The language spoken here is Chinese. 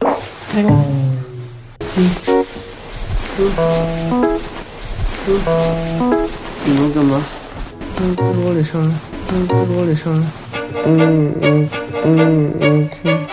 开工。嗯。嗯。嗯。你们干嘛？嗯，玻璃上。嗯，玻璃上嗯。嗯。嗯。嗯。嗯。